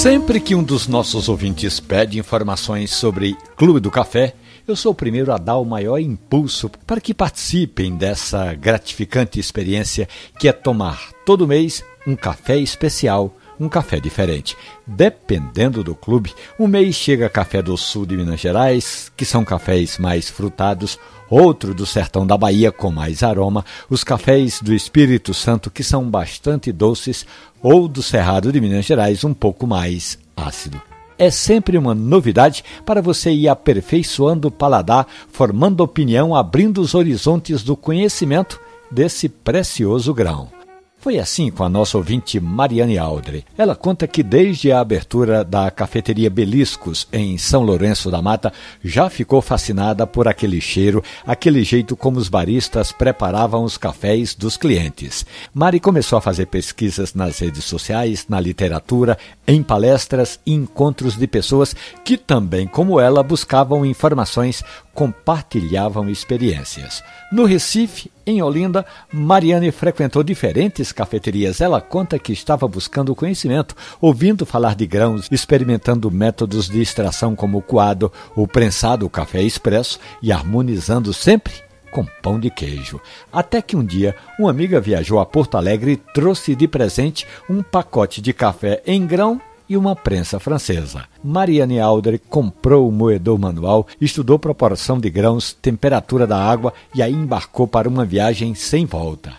Sempre que um dos nossos ouvintes pede informações sobre Clube do Café, eu sou o primeiro a dar o maior impulso para que participem dessa gratificante experiência que é tomar todo mês um café especial, um café diferente. Dependendo do clube, um mês chega café do sul de Minas Gerais, que são cafés mais frutados, outro do sertão da Bahia com mais aroma, os cafés do Espírito Santo que são bastante doces, ou do Cerrado de Minas Gerais um pouco mais ácido. É sempre uma novidade para você ir aperfeiçoando o paladar, formando opinião, abrindo os horizontes do conhecimento desse precioso grão. Foi assim com a nossa ouvinte Mariane Aldre. Ela conta que desde a abertura da cafeteria Beliscos em São Lourenço da Mata, já ficou fascinada por aquele cheiro, aquele jeito como os baristas preparavam os cafés dos clientes. Mari começou a fazer pesquisas nas redes sociais, na literatura, em palestras e encontros de pessoas que também, como ela, buscavam informações, compartilhavam experiências. No Recife, em Olinda, Mariane frequentou diferentes cafeterias. Ela conta que estava buscando conhecimento, ouvindo falar de grãos, experimentando métodos de extração como o coado, o prensado, o café expresso e harmonizando sempre com pão de queijo. Até que um dia, uma amiga viajou a Porto Alegre e trouxe de presente um pacote de café em grão e uma prensa francesa. Marianne Alder comprou o moedor manual, estudou proporção de grãos, temperatura da água e aí embarcou para uma viagem sem volta.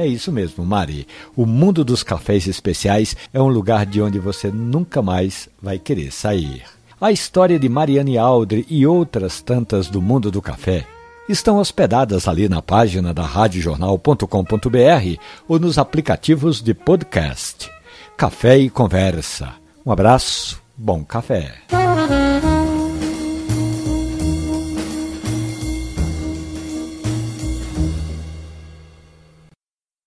É isso mesmo, Mari. O mundo dos cafés especiais é um lugar de onde você nunca mais vai querer sair. A história de Marianne Aldre e outras tantas do mundo do café estão hospedadas ali na página da radiojornal.com.br ou nos aplicativos de podcast. Café e Conversa um abraço, bom café.